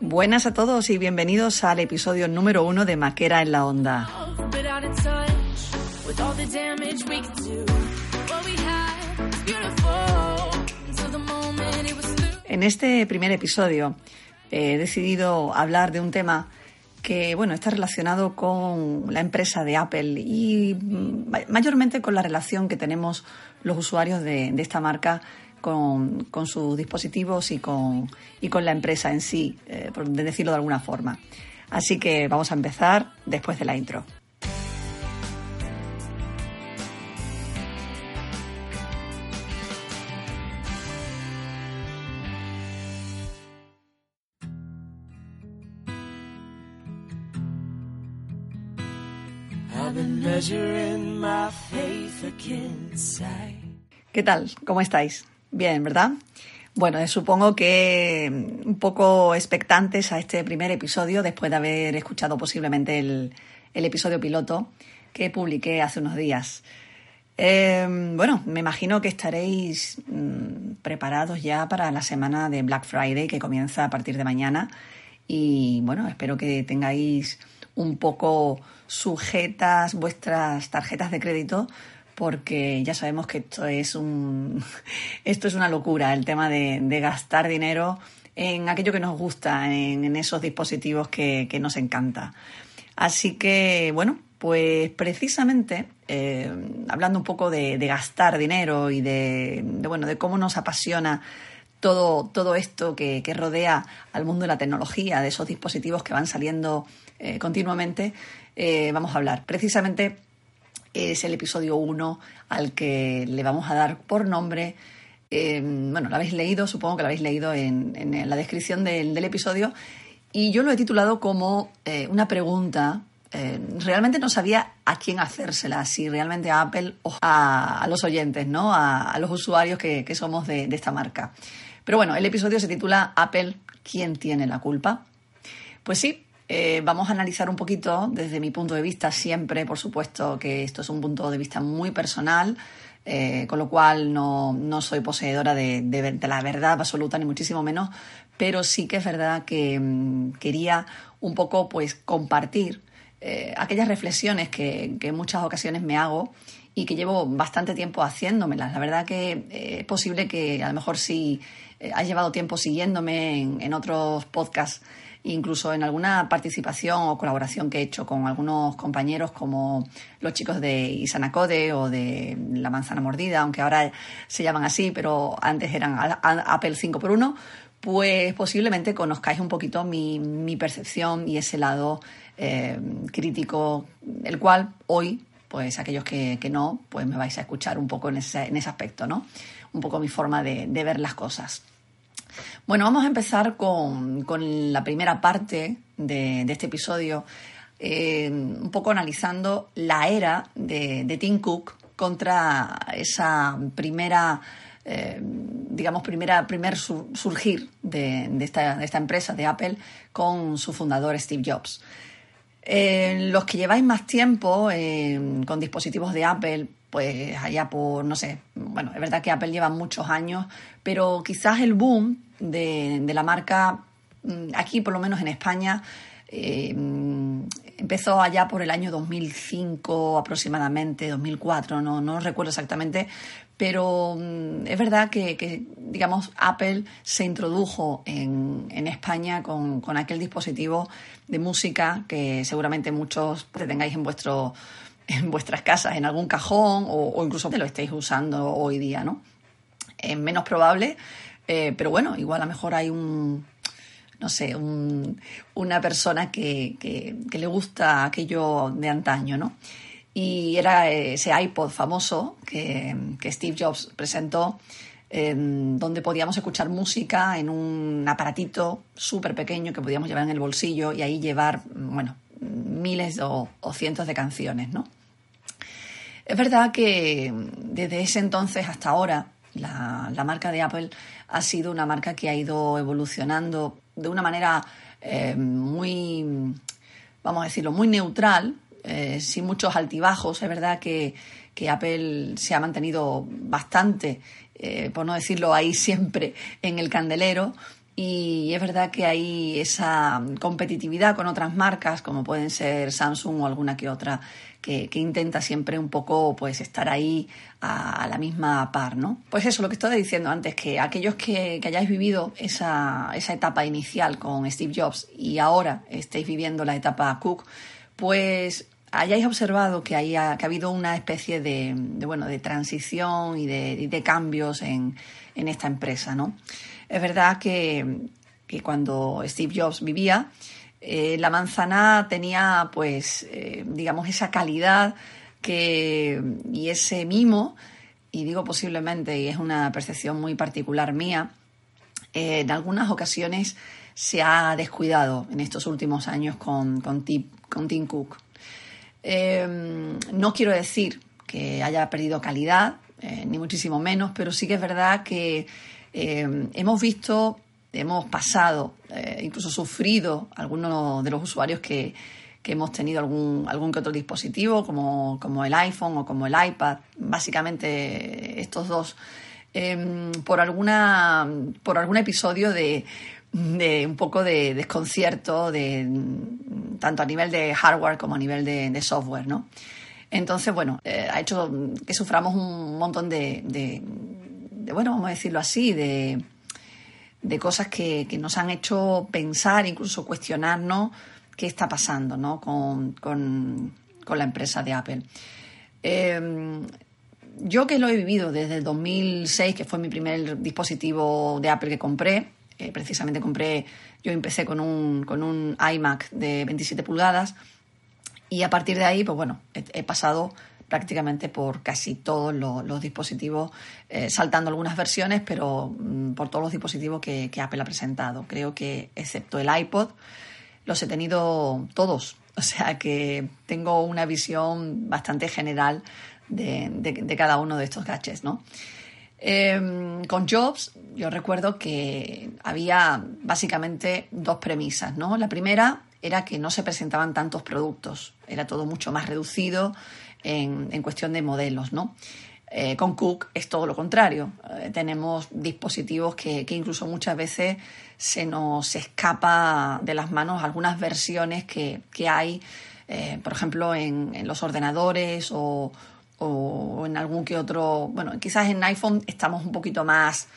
Buenas a todos y bienvenidos al episodio número uno de Maquera en la Onda. En este primer episodio he decidido hablar de un tema que bueno, está relacionado con la empresa de Apple y mayormente con la relación que tenemos los usuarios de, esta marca con, sus dispositivos y con, y con la empresa en sí, eh, por decirlo de alguna forma. Así que vamos a empezar después de la intro. ¿Qué tal? ¿Cómo estáis? Bien, ¿verdad? Bueno, supongo que un poco expectantes a este primer episodio después de haber escuchado posiblemente el, episodio piloto que publiqué hace unos días. Em, bueno, me imagino que estaréis mm, preparados ya para la semana de Black Friday que comienza a partir de mañana y bueno, espero que tengáis un poco sujetas vuestras tarjetas de crédito porque ya sabemos que esto es un esto es una locura el tema de, gastar dinero en aquello que nos gusta, en, esos dispositivos que, nos encanta. Así que, bueno, pues precisamente eh, hablando un poco de, gastar dinero y de, bueno, de cómo nos apasiona todo, todo esto que, que, rodea al mundo de la tecnología, de esos dispositivos que van saliendo eh, continuamente, eh, vamos a hablar. Precisamente es el episodio 1 al que le vamos a dar por nombre. Eh, bueno, lo habéis leído, supongo que lo habéis leído en, la descripción del, episodio. Y yo lo he titulado como una pregunta. realmente no sabía a quién hacérsela, si realmente a Apple o a, los oyentes, ¿no? A, los usuarios que, somos de, de esta marca. Pero bueno, el episodio se titula Apple, ¿quién tiene la culpa? Pues sí, eh, vamos a analizar un poquito desde mi punto de vista, siempre, por supuesto, que esto es un punto de vista muy personal, eh, con lo cual no, soy poseedora de, la verdad absoluta, ni muchísimo menos, pero sí que es verdad que mm, quería un poco pues compartir eh, aquellas reflexiones que, en muchas ocasiones me hago y que llevo bastante tiempo haciéndomelas. La verdad que es posible que a lo mejor si has llevado tiempo siguiéndome en otros podcasts incluso en alguna participación o colaboración que he hecho con algunos compañeros como los chicos de Isanacode o de La Manzana Mordida, aunque ahora se llaman así, pero antes eran Apple 5x1, pues posiblemente conozcáis un poquito mi, percepción y ese lado eh, crítico, el cual hoy, pues aquellos que, no, pues me vais a escuchar un poco en ese, en ese aspecto, ¿no? Un poco mi forma de ver las cosas. Bueno, vamos a empezar con, la primera parte de, este episodio, eh, un poco analizando la era de, Tim Cook contra esa primera, eh, digamos, primera, primer surgir de, esta, empresa, de Apple, con su fundador Steve Jobs. Los que lleváis más tiempo con dispositivos de Apple, pues allá por, no sé, bueno, es verdad que Apple lleva muchos años, pero quizás el boom de, la marca, mm, aquí por lo menos en España, eh, empezó allá por el año 2005 aproximadamente, 2004, no, no recuerdo exactamente, pero mm, es verdad que, digamos, Apple se introdujo en, España con, aquel dispositivo de música que seguramente muchos tengáis en vuestro en vuestras casas, en algún cajón o, o incluso lo estéis usando hoy día, ¿no? Es menos probable, eh, pero bueno, igual a lo mejor hay un, no sé, una persona que, le gusta aquello de antaño, ¿no? Y era ese iPod famoso que, Steve Jobs presentó, donde podíamos escuchar música en un aparatito súper pequeño que podíamos llevar en el bolsillo y ahí llevar, bueno, miles o, cientos de canciones, ¿no? Es verdad que desde ese entonces hasta ahora la, marca de Apple ha sido una marca que ha ido evolucionando de una manera eh, muy, vamos a decirlo, muy neutral, eh, sin muchos altibajos. Es verdad que, Apple se ha mantenido bastante, eh, por no decirlo ahí siempre, en el candelero, Y es verdad que hay esa competitividad con otras marcas, como pueden ser Samsung o alguna que otra, que, intenta siempre un poco pues estar ahí a, la misma par, ¿no? Pues eso, lo que estaba diciendo antes, que aquellos que, hayáis vivido esa, etapa inicial con Steve Jobs y ahora estéis viviendo la etapa Cook, pues hayáis observado que, haya, que ha habido una especie de, bueno, de transición y de, cambios en, en, esta empresa, ¿no? Es verdad que, que cuando Steve Jobs vivía, eh, la manzana tenía, pues, eh, digamos, esa calidad que, y ese mimo, y digo posiblemente, y es una percepción muy particular mía, eh, en algunas ocasiones se ha descuidado en estos últimos años con, con, Tim Cook. no quiero decir que haya perdido calidad, ni muchísimo menos, pero sí que es verdad que hemos visto hemos pasado, eh, incluso sufrido algunos de los usuarios que, hemos tenido algún, algún que otro dispositivo, como, el iPhone o como el iPad, básicamente estos dos, em, por, alguna, por algún episodio de, un poco de desconcierto, de, tanto a nivel de hardware como a nivel de, software, ¿no? Entonces, bueno, eh, ha hecho que suframos un montón de, bueno, vamos a decirlo así, de, de cosas que, nos han hecho pensar, incluso cuestionarnos qué está pasando ¿no? con, la empresa de Apple. Em, yo que lo he vivido desde el 2006, que fue mi primer dispositivo de Apple que compré, eh, precisamente compré, yo empecé con un, con un iMac de 27 pulgadas y a partir de ahí, pues bueno, he pasado prácticamente por casi todos los, dispositivos, eh, saltando algunas versiones, pero mm, por todos los dispositivos que, Apple ha presentado. Creo que, excepto el iPod, los he tenido todos. O sea que tengo una visión bastante general de, cada uno de estos gadgets. Em, con Jobs, yo recuerdo que había básicamente dos premisas, ¿no? La primera era que no se presentaban tantos productos, era todo mucho más reducido, en, cuestión de modelos, ¿no? Eh, con Cook es todo lo contrario. Eh, tenemos dispositivos que, incluso muchas veces se nos escapa de las manos algunas versiones que, hay, eh, por ejemplo, en, los ordenadores o, en algún que otro. Bueno, quizás en iPhone estamos un poquito más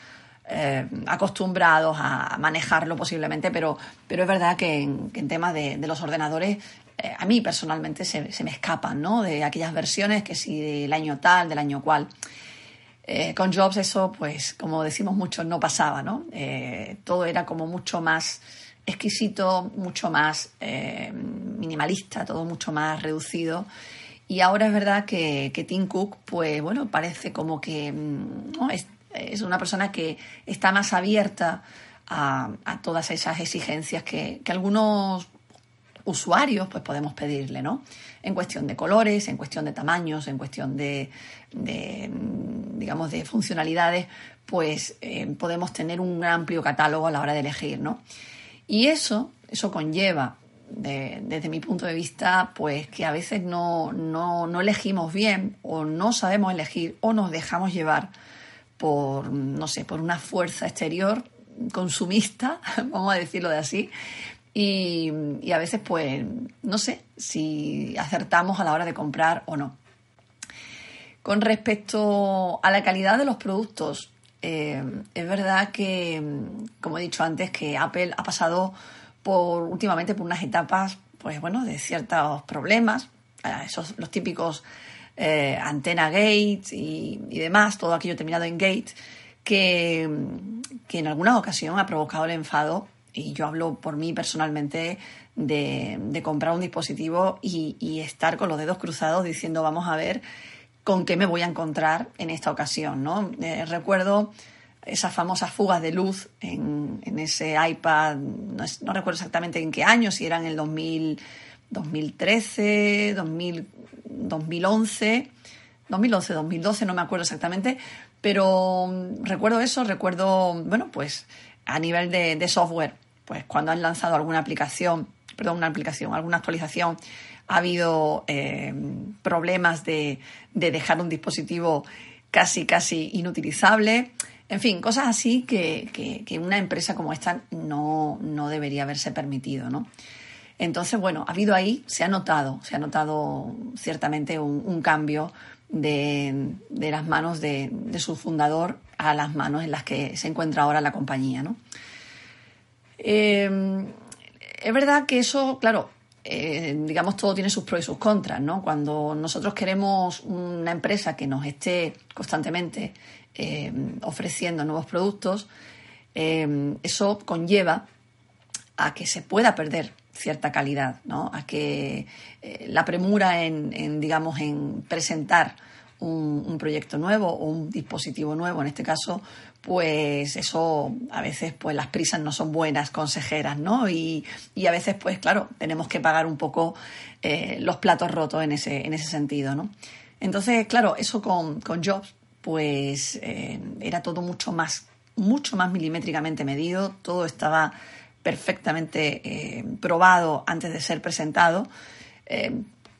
acostumbrados a manejarlo posiblemente, pero, pero es verdad que en, temas de, los ordenadores eh, a mí personalmente se, me escapan, ¿no? De aquellas versiones que si del año tal, del año cual. Eh, con Jobs eso, pues, como decimos mucho, no pasaba, ¿no? Eh, todo era como mucho más exquisito, mucho más minimalista, todo mucho más reducido. Y ahora es verdad que, Tim Cook, pues bueno, parece como que mm, una persona que está más abierta a, todas esas exigencias que, que algunos usuarios, pues podemos pedirle, ¿no? En cuestión de colores, en cuestión de tamaños, en cuestión de, digamos, de funcionalidades, pues eh, podemos tener un amplio catálogo a la hora de elegir, ¿no? Y eso, eso conlleva, desde mi punto de vista, pues que a veces no, no, no elegimos bien o no sabemos elegir o nos dejamos llevar por, no sé, por una fuerza exterior consumista, vamos a decirlo de así, y, a veces, pues, no sé si acertamos a la hora de comprar o no. Con respecto a la calidad de los productos, eh, es verdad que, como he dicho antes, que Apple ha pasado por últimamente por unas etapas, pues bueno, de ciertos problemas, esos los típicos eh, antena gate y, demás, todo aquello terminado en gate, que, que en alguna ocasión ha provocado el enfado y yo hablo por mí personalmente, de, comprar un dispositivo y, estar con los dedos cruzados diciendo vamos a ver con qué me voy a encontrar en esta ocasión. ¿no? Eh, recuerdo esas famosas fugas de luz en, ese iPad, no, recuerdo exactamente en qué año, si eran en el 2000, 2013, 2011, 2011, 2012, no me acuerdo exactamente, pero recuerdo eso, recuerdo, bueno, pues a nivel de, software, pues cuando han lanzado alguna aplicación, perdón, una aplicación, alguna actualización, ha habido eh, problemas de, dejar un dispositivo casi, casi inutilizable. En fin, cosas así que, que, una empresa como esta no, no debería haberse permitido, ¿no? Entonces, bueno, ha habido ahí, se ha notado, se ha notado ciertamente un, cambio de, las manos de, su fundador a las manos en las que se encuentra ahora la compañía, ¿no? Eh, es verdad que eso, claro, eh, digamos, todo tiene sus pros y sus contras, ¿no? Cuando nosotros queremos una empresa que nos esté constantemente eh, ofreciendo nuevos productos, eso conlleva a que se pueda perder cierta calidad, ¿no? A que la premura en, digamos, en presentar un, proyecto nuevo o un dispositivo nuevo, en este caso, pues eso a veces pues las prisas no son buenas consejeras, ¿no? Y, a veces pues claro, tenemos que pagar un poco eh, los platos rotos en ese, en ese sentido, ¿no? Entonces, claro, eso con, Jobs pues eh, era todo mucho más, mucho más milimétricamente medido, todo estaba perfectamente eh, probado antes de ser presentado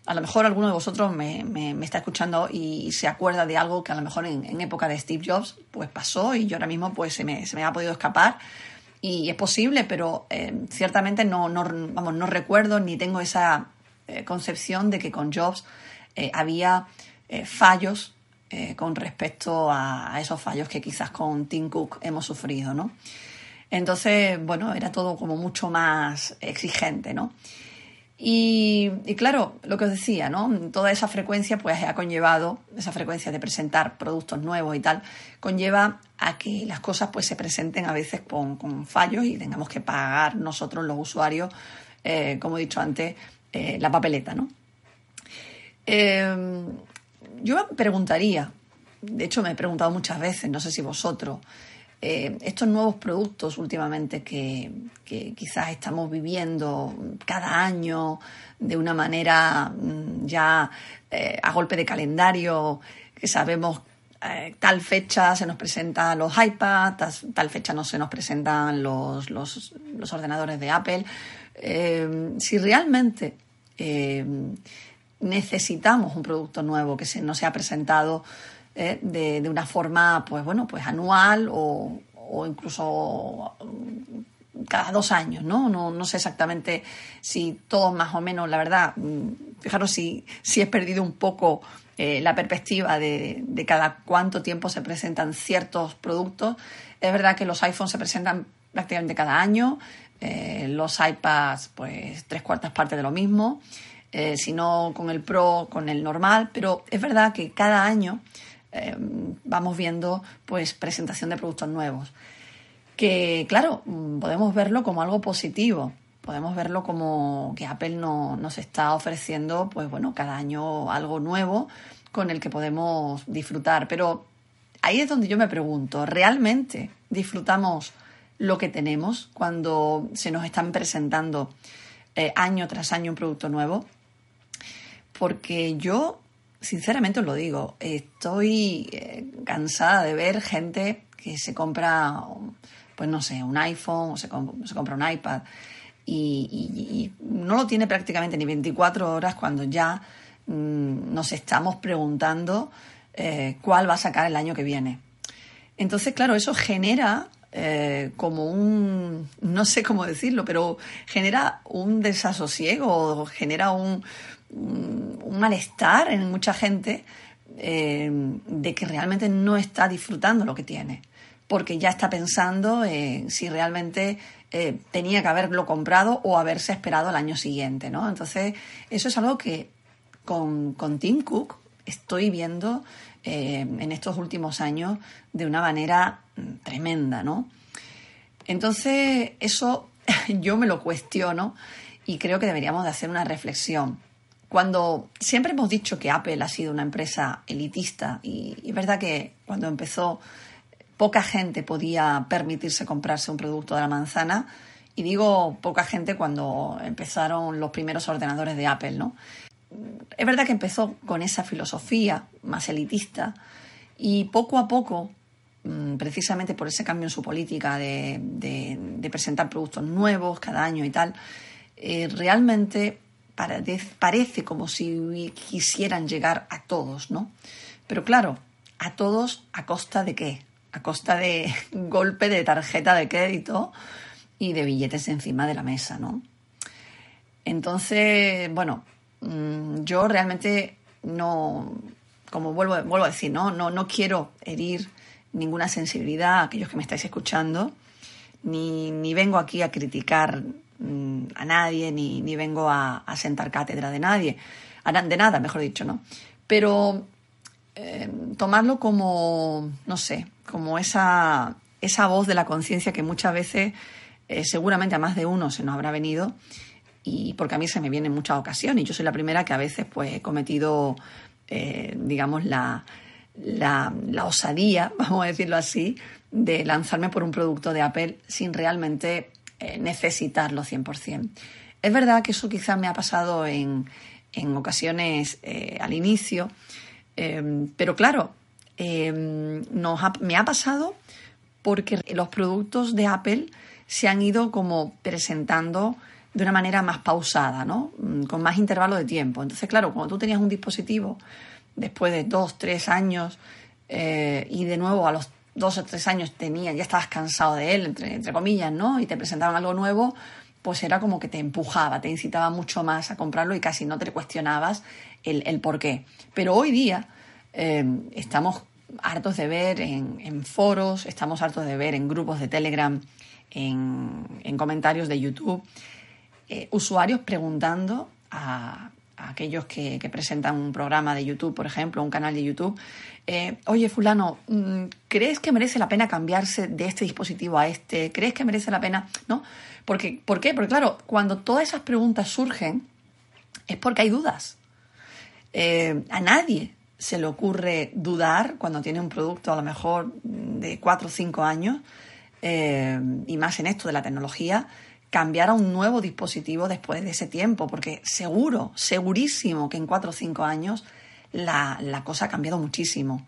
a lo mejor alguno de vosotros me, está escuchando y, se acuerda de algo que a lo mejor en, época de Steve Jobs pues pasó y yo ahora mismo pues se me, ha podido escapar y es posible, pero eh, ciertamente no, vamos, no recuerdo ni tengo esa eh, concepción de que con Jobs eh, había fallos con respecto a, a, esos fallos que quizás con Tim Cook hemos sufrido, ¿no? Entonces, bueno, era todo como mucho más exigente, ¿no? Y, claro, lo que os decía, ¿no? Toda esa frecuencia pues ha conllevado, esa frecuencia de presentar productos nuevos y tal, conlleva a que las cosas pues se presenten a veces con, fallos y tengamos que pagar nosotros los usuarios, eh, como he dicho antes, eh, la papeleta, ¿no? Eh, yo me preguntaría, de hecho me he preguntado muchas veces, no sé si vosotros, eh, estos nuevos productos últimamente que, quizás estamos viviendo cada año de una manera mm, ya eh, a golpe de calendario, que sabemos eh, tal fecha se nos presentan los iPads, tal, fecha no se nos presentan los, los, ordenadores de Apple. si realmente necesitamos un producto nuevo que se, nos sea presentado ¿eh? de, de, una forma, pues bueno, pues anual o, o incluso mm, cada dos años, ¿no? ¿no? No sé exactamente si todos más o menos, la verdad, mm, fijaros si, si he perdido un poco eh, la perspectiva de, de, cada cuánto tiempo se presentan ciertos productos. Es verdad que los iPhones se presentan prácticamente cada año, eh, los iPads pues tres cuartas partes de lo mismo, si no con el Pro, con el normal, pero es verdad que cada año Em, vamos viendo pues presentación de productos nuevos. Que claro, podemos verlo como algo positivo, podemos verlo como que Apple no, nos está ofreciendo pues bueno, cada año algo nuevo con el que podemos disfrutar. Pero ahí es donde yo me pregunto, ¿realmente disfrutamos lo que tenemos cuando se nos están presentando eh, año tras año un producto nuevo? Porque yo sinceramente os lo digo, estoy eh, cansada de ver gente que se compra, pues no sé, un iPhone o se, compra un iPad y, no lo tiene prácticamente ni 24 horas cuando ya mm, nos estamos preguntando eh, cuál va a sacar el año que viene. Entonces, claro, eso genera eh, como un, no sé cómo decirlo, pero genera un desasosiego, genera un, un malestar en mucha gente eh, de que realmente no está disfrutando lo que tiene, porque ya está pensando si realmente eh, tenía que haberlo comprado o haberse esperado al año siguiente, ¿no? Entonces, eso es algo que con, con Tim Cook estoy viendo eh, en estos últimos años de una manera mm, tremenda, ¿no? Entonces, eso yo me lo cuestiono y creo que deberíamos de hacer una reflexión. Cuando siempre hemos dicho que Apple ha sido una empresa elitista y, es verdad que cuando empezó poca gente podía permitirse comprarse un producto de la manzana y digo poca gente cuando empezaron los primeros ordenadores de Apple, ¿no? Es verdad que empezó con esa filosofía más elitista y poco a poco, mm, precisamente por ese cambio en su política de, presentar productos nuevos cada año y tal, eh, realmente parece como si quisieran llegar a todos, ¿no? Pero claro, a todos a costa de qué? a costa de golpe de tarjeta de crédito y de billetes encima de la mesa, ¿no? Entonces, bueno, mm, yo realmente no, como vuelvo, vuelvo a decir, ¿no? No, no quiero herir ninguna sensibilidad a aquellos que me estáis escuchando, ni, ni vengo aquí a criticar mm, a nadie, ni, ni vengo a, sentar cátedra de nadie, de nada, mejor dicho, ¿no? Pero eh, tomarlo como, no sé, como esa, esa voz de la conciencia que muchas veces, eh, seguramente a más de uno se nos habrá venido, y porque a mí se me viene en muchas ocasiones, yo soy la primera que a veces pues he cometido, eh, digamos, la, la, la, osadía, vamos a decirlo así, de lanzarme por un producto de Apple sin realmente eh, necesitarlo 100%. Es verdad que eso quizás me ha pasado en, en ocasiones eh, al inicio, eh, pero claro, nos me ha pasado porque los productos de Apple se han ido como presentando de una manera más pausada, ¿no? Mm, con más intervalo de tiempo. Entonces, claro, cuando tú tenías un dispositivo después de dos, tres años y de nuevo a los dos o tres años tenías, ya estabas cansado de él, entre, comillas, ¿no? Y te presentaban algo nuevo, pues era como que te empujaba, te incitaba mucho más a comprarlo y casi no te cuestionabas el, el por qué. Pero hoy día eh, estamos hartos de ver en, foros, estamos hartos de ver en grupos de Telegram, en, en comentarios de YouTube, eh, usuarios preguntando a, aquellos que, presentan un programa de YouTube, por ejemplo, un canal de YouTube, eh, oye, fulano, mm, ¿crees que merece la pena cambiarse de este dispositivo a este? ¿Crees que merece la pena? ¿No? Porque, ¿Por qué? Porque claro, cuando todas esas preguntas surgen, es porque hay dudas. Eh, a nadie se le ocurre dudar cuando tiene un producto a lo mejor de cuatro o cinco años, eh, y más en esto de la tecnología, cambiar a un nuevo dispositivo después de ese tiempo, porque seguro, segurísimo que en cuatro o cinco años la, cosa ha cambiado muchísimo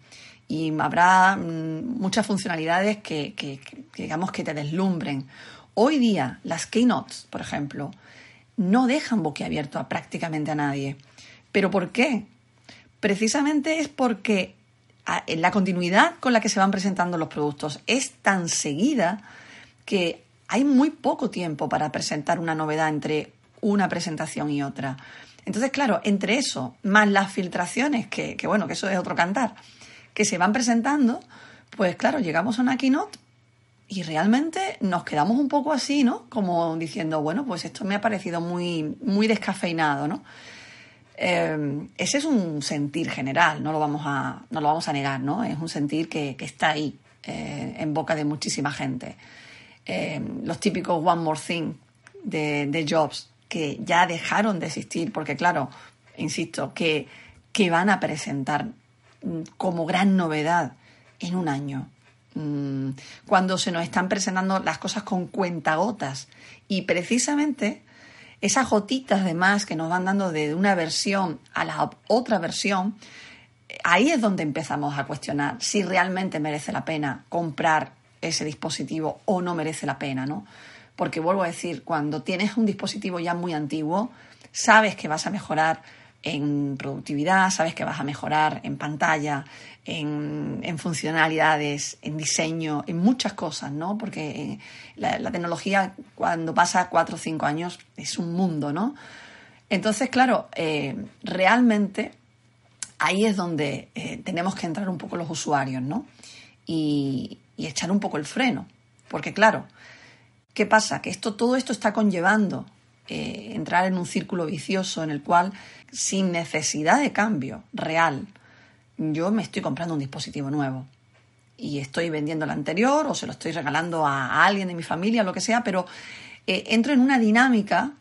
y habrá mm, muchas funcionalidades que, que, digamos que te deslumbren. Hoy día las keynotes, por ejemplo, no dejan boquiabierto a prácticamente a nadie. ¿Pero por qué? Precisamente es porque la continuidad con la que se van presentando los productos es tan seguida que hay muy poco tiempo para presentar una novedad entre una presentación y otra. Entonces, claro, entre eso, más las filtraciones, que, bueno, que eso es otro cantar, que se van presentando, pues claro, llegamos a una keynote y realmente nos quedamos un poco así, ¿no? Como diciendo, bueno, pues esto me ha parecido muy, muy descafeinado, ¿no? Eh, ese es un sentir general, no lo vamos a, no lo vamos a negar, ¿no? Es un sentir que, está ahí, eh, en boca de muchísima gente. Eh, los típicos One More Thing de, Jobs, que ya dejaron de existir, porque claro, insisto, que, que van a presentar mm, como gran novedad en un año. Mm, cuando se nos están presentando las cosas con cuentagotas. Y precisamente esas gotitas de más que nos van dando de una versión a la otra versión, ahí es donde empezamos a cuestionar si realmente merece la pena comprar ese dispositivo o no merece la pena, ¿no? Porque vuelvo a decir, cuando tienes un dispositivo ya muy antiguo, sabes que vas a mejorar en productividad, sabes que vas a mejorar en pantalla, en, funcionalidades, en diseño, en muchas cosas, ¿no? Porque eh, la, tecnología cuando pasa cuatro o cinco años es un mundo, ¿no? Entonces, claro, eh, realmente ahí es donde eh, tenemos que entrar un poco los usuarios, ¿no? Y, y echar un poco el freno. Porque claro, ¿qué pasa? Que esto, todo esto está conllevando eh, entrar en un círculo vicioso en el cual, sin necesidad de cambio real, yo me estoy comprando un dispositivo nuevo y estoy vendiendo el anterior o se lo estoy regalando a, alguien de mi familia, lo que sea, pero eh, entro en una dinámica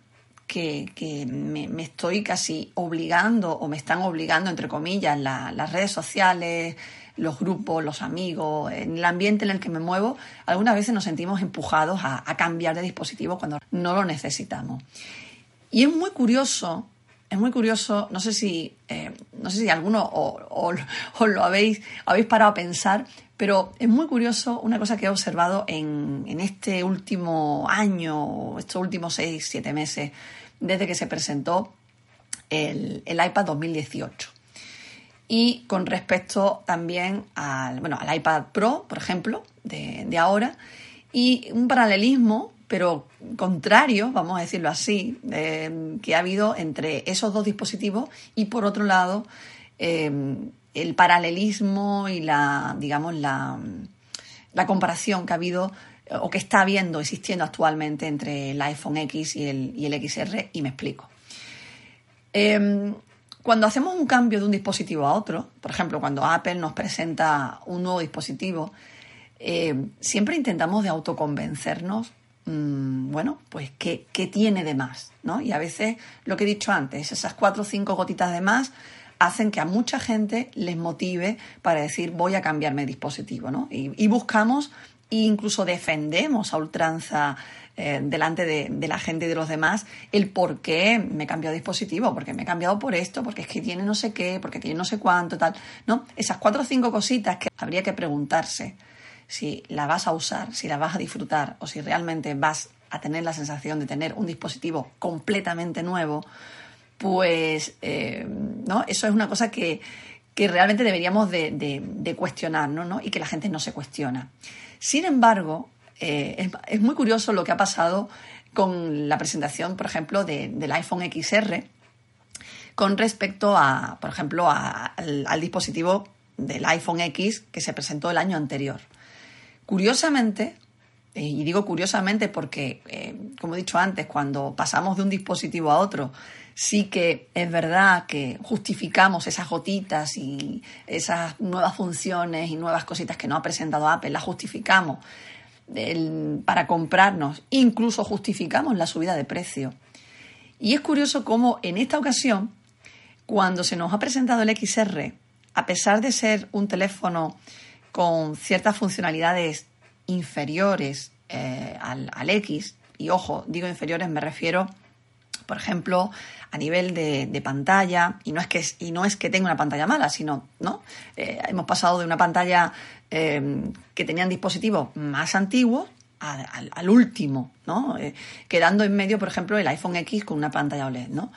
que, me, estoy casi obligando o me están obligando, entre comillas, las redes sociales, los grupos, los amigos, en el ambiente en el que me muevo, algunas veces nos sentimos empujados a, cambiar de dispositivo cuando no lo necesitamos. Y es muy curioso, es muy curioso, no sé si, eh, no sé si alguno o, lo habéis, habéis parado a pensar, pero es muy curioso una cosa que he observado en, este último año, estos últimos seis, siete meses, desde que se presentó el, el iPad 2018. Y con respecto también al, bueno, al iPad Pro, por ejemplo, de, de ahora, y un paralelismo pero contrario, vamos a decirlo así, eh, que ha habido entre esos dos dispositivos y por otro lado eh, el paralelismo y la, digamos, la, la, comparación que ha habido o que está habiendo, existiendo actualmente entre el iPhone X y el, y el XR, y me explico. Eh, cuando hacemos un cambio de un dispositivo a otro, por ejemplo, cuando Apple nos presenta un nuevo dispositivo, siempre intentamos de autoconvencernos Mm, bueno, pues ¿qué, tiene de más, ¿no? Y a veces, lo que he dicho antes, esas cuatro o cinco gotitas de más hacen que a mucha gente les motive para decir voy a cambiarme de dispositivo, ¿no? Y, buscamos e incluso defendemos a ultranza eh, delante de, la gente y de los demás el por qué me he cambiado de dispositivo, porque me he cambiado por esto, porque es que tiene no sé qué, porque tiene no sé cuánto, tal, ¿no? Esas cuatro o cinco cositas que habría que preguntarse si la vas a usar, si la vas a disfrutar o si realmente vas a tener la sensación de tener un dispositivo completamente nuevo, pues eh, ¿no? eso es una cosa que, realmente deberíamos de, cuestionar ¿no? y que la gente no se cuestiona. Sin embargo, eh, es, muy curioso lo que ha pasado con la presentación, por ejemplo, del iPhone XR con respecto a, por ejemplo, al dispositivo del iPhone X que se presentó el año anterior. Curiosamente, eh, y digo curiosamente porque, eh, como he dicho antes, cuando pasamos de un dispositivo a otro, sí que es verdad que justificamos esas gotitas y esas nuevas funciones y nuevas cositas que nos ha presentado Apple, las justificamos para comprarnos, incluso justificamos la subida de precio. Y es curioso cómo en esta ocasión, cuando se nos ha presentado el XR, a pesar de ser un teléfono con ciertas funcionalidades inferiores eh, al, X, y ojo, digo inferiores, me refiero, por ejemplo, a nivel de, pantalla, y no, es que, y no es que tenga una pantalla mala, sino, ¿no? Eh, hemos pasado de una pantalla eh, que tenían dispositivos más antiguos al, último, ¿no? quedando en medio, por ejemplo, el iPhone X con una pantalla OLED, ¿no?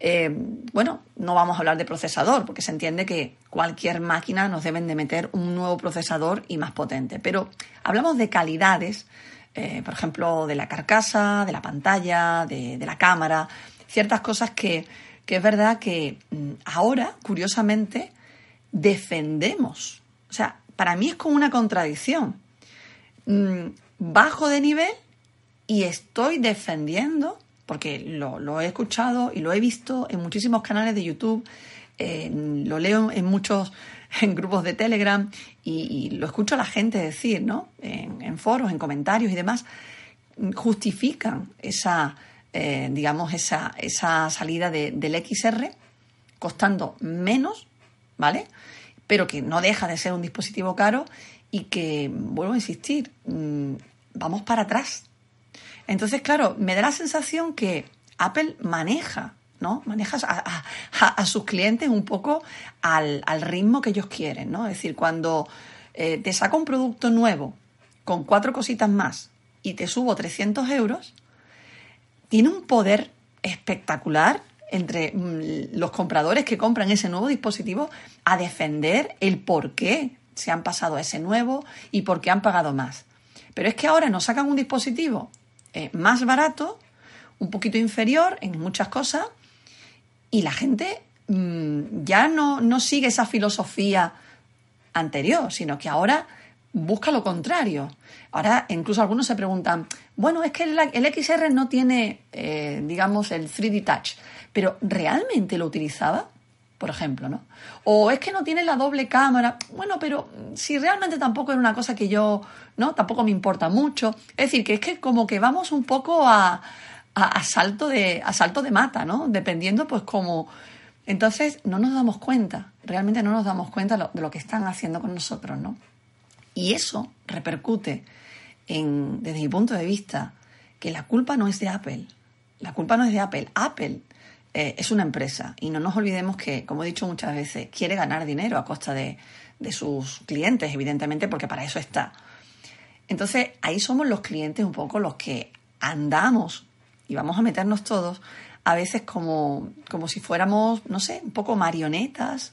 Eh, bueno, no vamos a hablar de procesador, porque se entiende que cualquier máquina nos deben de meter un nuevo procesador y más potente. Pero hablamos de calidades, eh, por ejemplo, de la carcasa, de la pantalla, de, la cámara, ciertas cosas que, es verdad que mm, ahora, curiosamente, defendemos. O sea, para mí es como una contradicción. Mm, bajo de nivel y estoy defendiendo porque lo, he escuchado y lo he visto en muchísimos canales de YouTube, lo leo en muchos en grupos de Telegram y, lo escucho a la gente decir, ¿no? En, foros, en comentarios y demás, justifican esa, eh, digamos, esa, esa salida del XR costando menos, ¿vale? Pero que no deja de ser un dispositivo caro y que, vuelvo a insistir, mm, vamos para atrás entonces, claro, me da la sensación que Apple maneja, ¿no? Maneja a, sus clientes un poco al, ritmo que ellos quieren, ¿no? Es decir, cuando eh, te saco un producto nuevo con cuatro cositas más y te subo 300 euros, tiene un poder espectacular entre mm, los compradores que compran ese nuevo dispositivo a defender el por qué se han pasado a ese nuevo y por qué han pagado más. Pero es que ahora nos sacan un dispositivo eh, más barato, un poquito inferior en muchas cosas, y la gente mm, ya no, no sigue esa filosofía anterior, sino que ahora busca lo contrario. Ahora incluso algunos se preguntan, bueno, es que el, XR no tiene, eh, digamos, el 3D Touch, pero ¿realmente lo utilizaba? Por ejemplo, ¿no? O es que no tiene la doble cámara. Bueno, pero si realmente tampoco era una cosa que yo ¿no? Tampoco me importa mucho. Es decir, que es que como que vamos un poco a, a, salto, de, a de mata, ¿no? Dependiendo, pues como... Entonces no nos damos cuenta, realmente no nos damos cuenta de lo que están haciendo con nosotros, ¿no? Y eso repercute desde mi punto de vista, que la culpa no es de Apple. La culpa no es de Apple. Apple eh, es una empresa y no nos olvidemos que, como he dicho muchas veces, quiere ganar dinero a costa de, de sus clientes, evidentemente, porque para eso está. Entonces ahí somos los clientes un poco los que andamos y vamos a meternos todos a veces como, como si fuéramos, no sé, un poco marionetas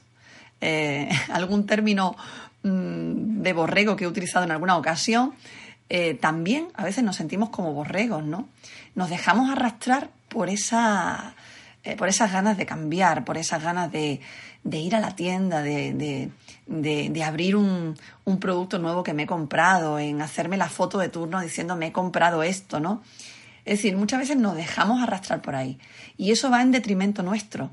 eh, algún término mm, de borrego que he utilizado en alguna ocasión, eh, también a veces nos sentimos como borregos, ¿no? Nos dejamos arrastrar por esa eh, por esas ganas de cambiar, por esas ganas de, ir a la tienda, de, abrir un, producto nuevo que me he comprado, en hacerme la foto de turno diciendo me he comprado esto, ¿no? Es decir, muchas veces nos dejamos arrastrar por ahí y eso va en detrimento nuestro.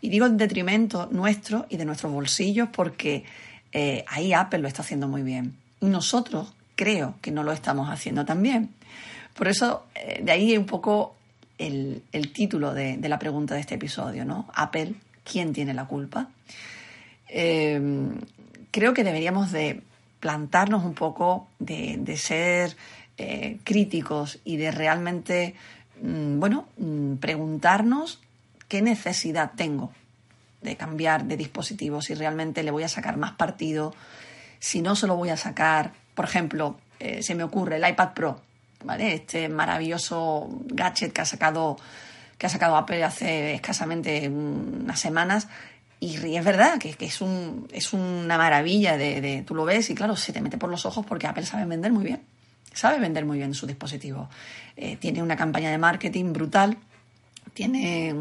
Y digo en detrimento nuestro y de nuestros bolsillos porque eh, ahí Apple lo está haciendo muy bien. Y nosotros creo que no lo estamos haciendo tan bien. Por eso, eh, de ahí un poco el, título de, la pregunta de este episodio, ¿no? Apple, ¿quién tiene la culpa? Eh, creo que deberíamos de plantarnos un poco, de, ser eh, críticos y de realmente, mm, bueno, mm, preguntarnos qué necesidad tengo de cambiar de dispositivo, si realmente le voy a sacar más partido, si no se lo voy a sacar, por ejemplo, eh, se me ocurre el iPad Pro, este maravilloso gadget que ha sacado que ha sacado Apple hace escasamente unas semanas. Y es verdad que, es, un, es una maravilla de, tú lo ves y claro, se te mete por los ojos porque Apple sabe vender muy bien, sabe vender muy bien su dispositivo. Eh, tiene una campaña de marketing brutal, tiene,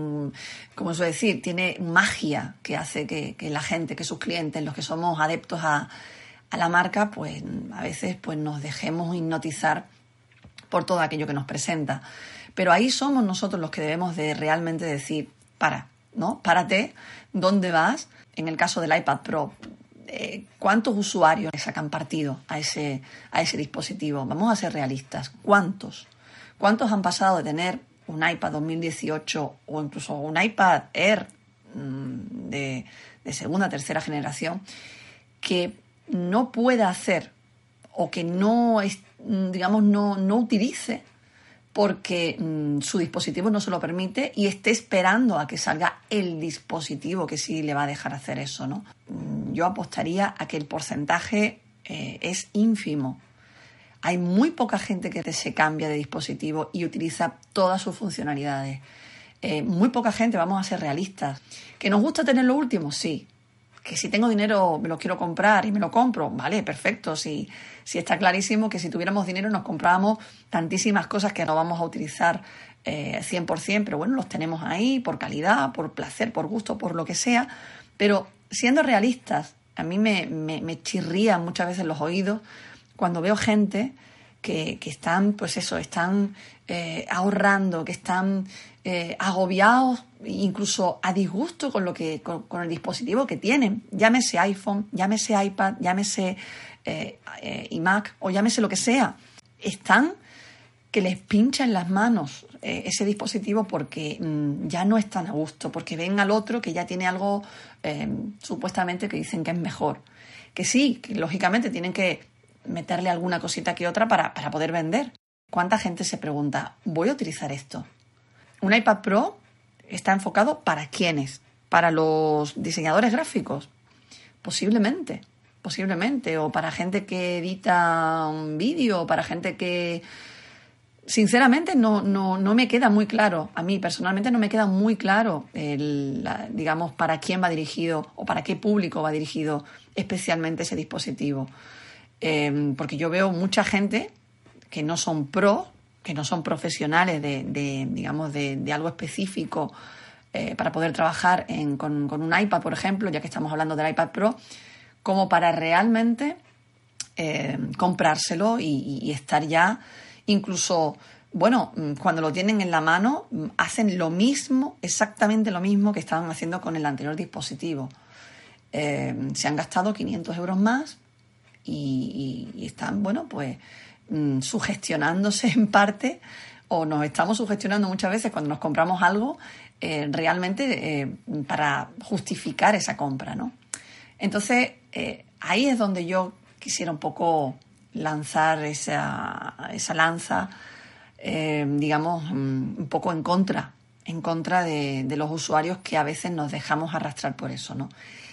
como suele decir, tiene magia que hace que, que, la gente, que sus clientes, los que somos adeptos a, a la marca, pues a veces pues nos dejemos hipnotizar por todo aquello que nos presenta. Pero ahí somos nosotros los que debemos de realmente decir, para, ¿no? Párate, ¿dónde vas? En el caso del iPad Pro, eh, ¿cuántos usuarios sacan partido a ese, a ese dispositivo? Vamos a ser realistas, ¿cuántos? ¿Cuántos han pasado de tener un iPad 2018 o incluso un iPad Air mm, de, de segunda, tercera generación que no pueda hacer o que no, mm, digamos, no, no utilice porque mm, su dispositivo no se lo permite y esté esperando a que salga el dispositivo que sí le va a dejar hacer eso, ¿no? Mm, yo apostaría a que el porcentaje eh, es ínfimo. Hay muy poca gente que se cambia de dispositivo y utiliza todas sus funcionalidades. Eh, muy poca gente, vamos a ser realistas. ¿Que nos gusta tener lo último? Sí que si tengo dinero me lo quiero comprar y me lo compro, vale, perfecto. Si, si está clarísimo que si tuviéramos dinero nos comprábamos tantísimas cosas que no vamos a utilizar eh, 100%, pero bueno, los tenemos ahí por calidad, por placer, por gusto, por lo que sea. Pero siendo realistas, a mí me, me, me chirría muchas veces los oídos cuando veo gente que, que están, pues eso, están eh, ahorrando, que están eh, agobiados, incluso a disgusto con, lo que, con, el dispositivo que tienen, llámese iPhone, llámese iPad, llámese eh, eh, iMac o llámese lo que sea, están que les pincha en las manos ese dispositivo porque mm, ya no están a gusto, porque ven al otro que ya tiene algo supuestamente que dicen que es mejor. Que sí, que lógicamente tienen que meterle alguna cosita que otra para, para poder vender. ¿Cuánta gente se pregunta, voy a utilizar esto? Un iPad Pro está enfocado para quiénes? Para los diseñadores gráficos. Posiblemente, posiblemente. O para gente que edita un vídeo, o para gente que... Sinceramente no, no, no, me queda muy claro, a mí personalmente no me queda muy claro, el, digamos, para quién va dirigido o para qué público va dirigido especialmente ese dispositivo. Em, porque yo veo mucha gente que no son pros, que no son profesionales de, digamos, de, algo específico eh, para poder trabajar con, un iPad, por ejemplo, ya que estamos hablando del iPad Pro, como para realmente eh, comprárselo y, estar ya incluso, bueno, cuando lo tienen en la mano, hacen lo mismo, exactamente lo mismo que estaban haciendo con el anterior dispositivo. Eh, se han gastado 500 euros más y están, bueno, pues Mm, sugestionándose en parte o nos estamos sugestionando muchas veces cuando nos compramos algo eh, realmente eh, para justificar esa compra, ¿no? Entonces, eh, ahí es donde yo quisiera un poco lanzar esa, esa lanza, digamos, mm, un poco en contra, en contra de, de, los usuarios que a veces nos dejamos arrastrar por eso, ¿no?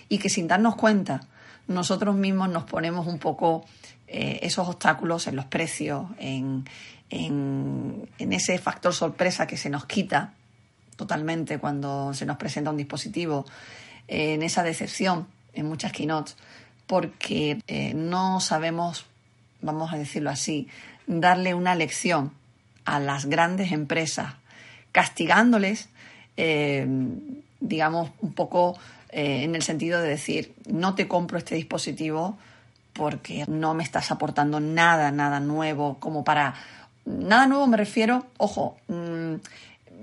Y que sin darnos cuenta, nosotros mismos nos ponemos un poco eh, esos obstáculos en los precios, en, en, ese factor sorpresa que se nos quita totalmente cuando se nos presenta un dispositivo, en esa decepción en muchas keynotes, porque eh, no sabemos, vamos a decirlo así, darle una lección a las grandes empresas, castigándoles, eh, digamos, un poco eh, en el sentido de decir, no te compro este dispositivo porque no me estás aportando nada, nada nuevo, como para... Nada nuevo me refiero, ojo, mm,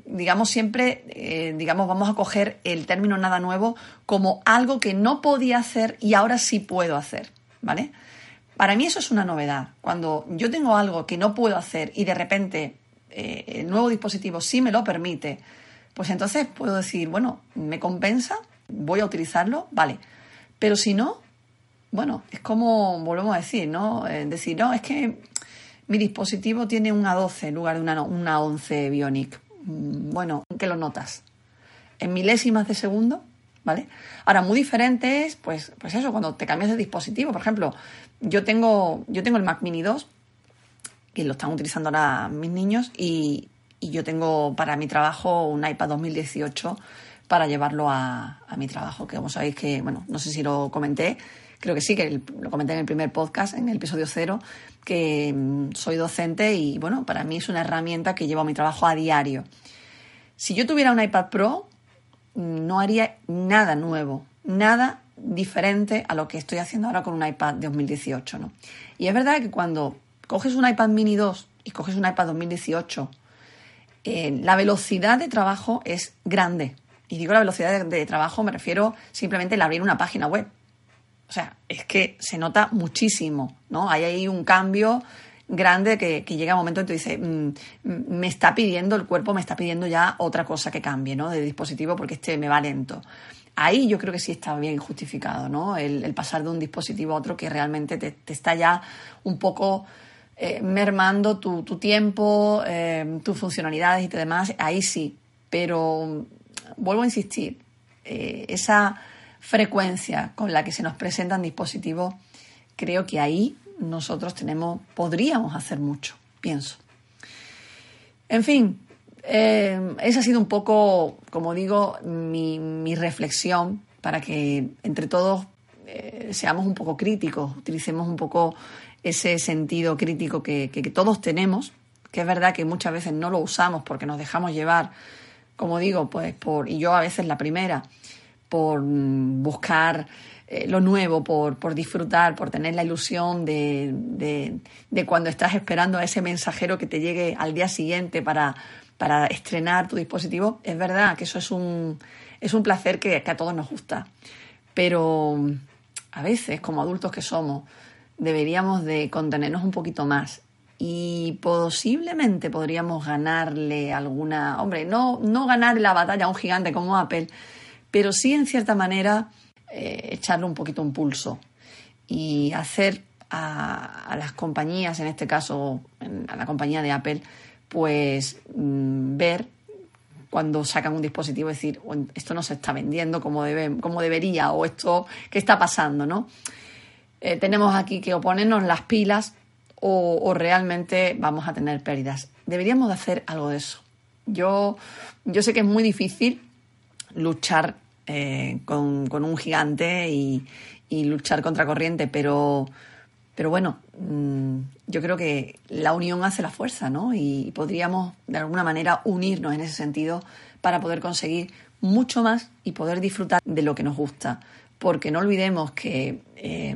digamos siempre, eh, digamos, vamos a coger el término nada nuevo como algo que no podía hacer y ahora sí puedo hacer, ¿vale? Para mí eso es una novedad. Cuando yo tengo algo que no puedo hacer y de repente eh, el nuevo dispositivo sí me lo permite, pues entonces puedo decir, bueno, me compensa, voy a utilizarlo, vale. Pero si no, bueno, es como volvemos a decir, ¿no? Eh, decir, no, es que mi dispositivo tiene un A12 en lugar de una, una 11 Bionic. Mm, bueno, ¿qué lo notas? En milésimas de segundo, ¿vale? Ahora, muy diferente es, pues, pues eso, cuando te cambias de dispositivo. Por ejemplo, yo tengo, yo tengo el Mac Mini 2, que lo están utilizando ahora mis niños, y, yo tengo para mi trabajo un iPad 2018 para llevarlo a, a, mi trabajo, que como sabéis que, bueno, no sé si lo comenté, creo que sí, que lo comenté en el primer podcast, en el episodio cero, que mm, soy docente y, bueno, para mí es una herramienta que llevo a mi trabajo a diario. Si yo tuviera un iPad Pro, no haría nada nuevo, nada diferente a lo que estoy haciendo ahora con un iPad de 2018, ¿no? Y es verdad que cuando coges un iPad mini 2 y coges un iPad 2018, eh, la velocidad de trabajo es grande. Y digo la velocidad de, trabajo, me refiero simplemente al abrir una página web. O sea, es que se nota muchísimo, ¿no? Hay ahí un cambio grande que, llega un momento en que tú dices, mm, me está pidiendo, el cuerpo me está pidiendo ya otra cosa que cambie, ¿no? De dispositivo porque este me va lento. Ahí yo creo que sí está bien justificado, ¿no? El, pasar de un dispositivo a otro que realmente te, está ya un poco eh, mermando tu, tiempo, eh, tus funcionalidades y demás. Ahí sí. Pero vuelvo a insistir, eh, esa frecuencia con la que se nos presentan dispositivos, creo que ahí nosotros tenemos, podríamos hacer mucho, pienso. En fin, eh, esa ha sido un poco, como digo, mi, reflexión para que entre todos eh, seamos un poco críticos, utilicemos un poco ese sentido crítico que, todos tenemos, que es verdad que muchas veces no lo usamos porque nos dejamos llevar, como digo, pues por, y yo a veces la primera, por buscar eh, lo nuevo, por, por, disfrutar, por tener la ilusión de, de, cuando estás esperando a ese mensajero que te llegue al día siguiente para, para estrenar tu dispositivo. Es verdad que eso es un, es un placer que, que a todos nos gusta. Pero a veces, como adultos que somos, deberíamos de contenernos un poquito más y posiblemente podríamos ganarle alguna, hombre, no, no ganar la batalla a un gigante como Apple, pero sí en cierta manera eh, echarle un poquito un pulso y hacer a, las compañías, en este caso a la compañía de Apple, pues mm, ver cuando sacan un dispositivo decir, esto no se está vendiendo como, debe, como debería o esto, ¿qué está pasando? ¿no? Eh, tenemos aquí que oponernos las pilas o, o, realmente vamos a tener pérdidas. Deberíamos de hacer algo de eso. Yo, yo sé que es muy difícil luchar eh, con, un gigante y, luchar contra corriente, pero, pero bueno, mm, yo creo que la unión hace la fuerza, ¿no? Y podríamos de alguna manera unirnos en ese sentido para poder conseguir mucho más y poder disfrutar de lo que nos gusta. Porque no olvidemos que eh,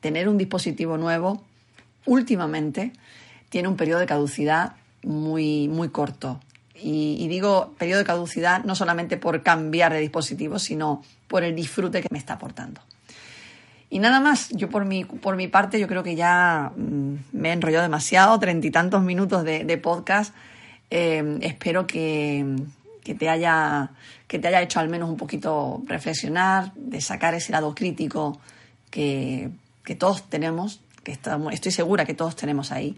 tener un dispositivo nuevo últimamente tiene un periodo de caducidad muy, muy corto. Y, digo periodo de caducidad no solamente por cambiar de dispositivo, sino por el disfrute que me está aportando. Y nada más, yo por mi, por mi parte, yo creo que ya mm, me he enrollado demasiado, treinta y tantos minutos de, podcast. Eh, espero que, te haya, que te haya hecho al menos un poquito reflexionar, de sacar ese lado crítico que, todos tenemos, que estamos, estoy segura que todos tenemos ahí.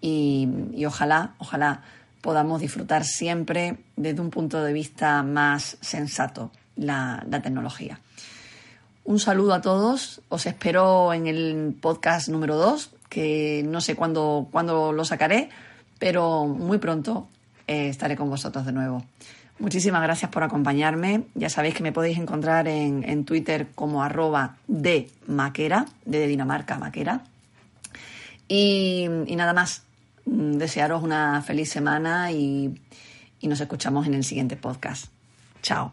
Y ojalá, ojalá podamos disfrutar siempre desde un punto de vista más sensato la, tecnología. Un saludo a todos, os espero en el podcast número 2, que no sé cuándo, lo sacaré, pero muy pronto eh, estaré con vosotros de nuevo. Muchísimas gracias por acompañarme. Ya sabéis que me podéis encontrar en, Twitter como arroba de maquera, de Dinamarca maquera. Y, nada más, desearos una feliz semana y nos escuchamos en el siguiente podcast. Chao.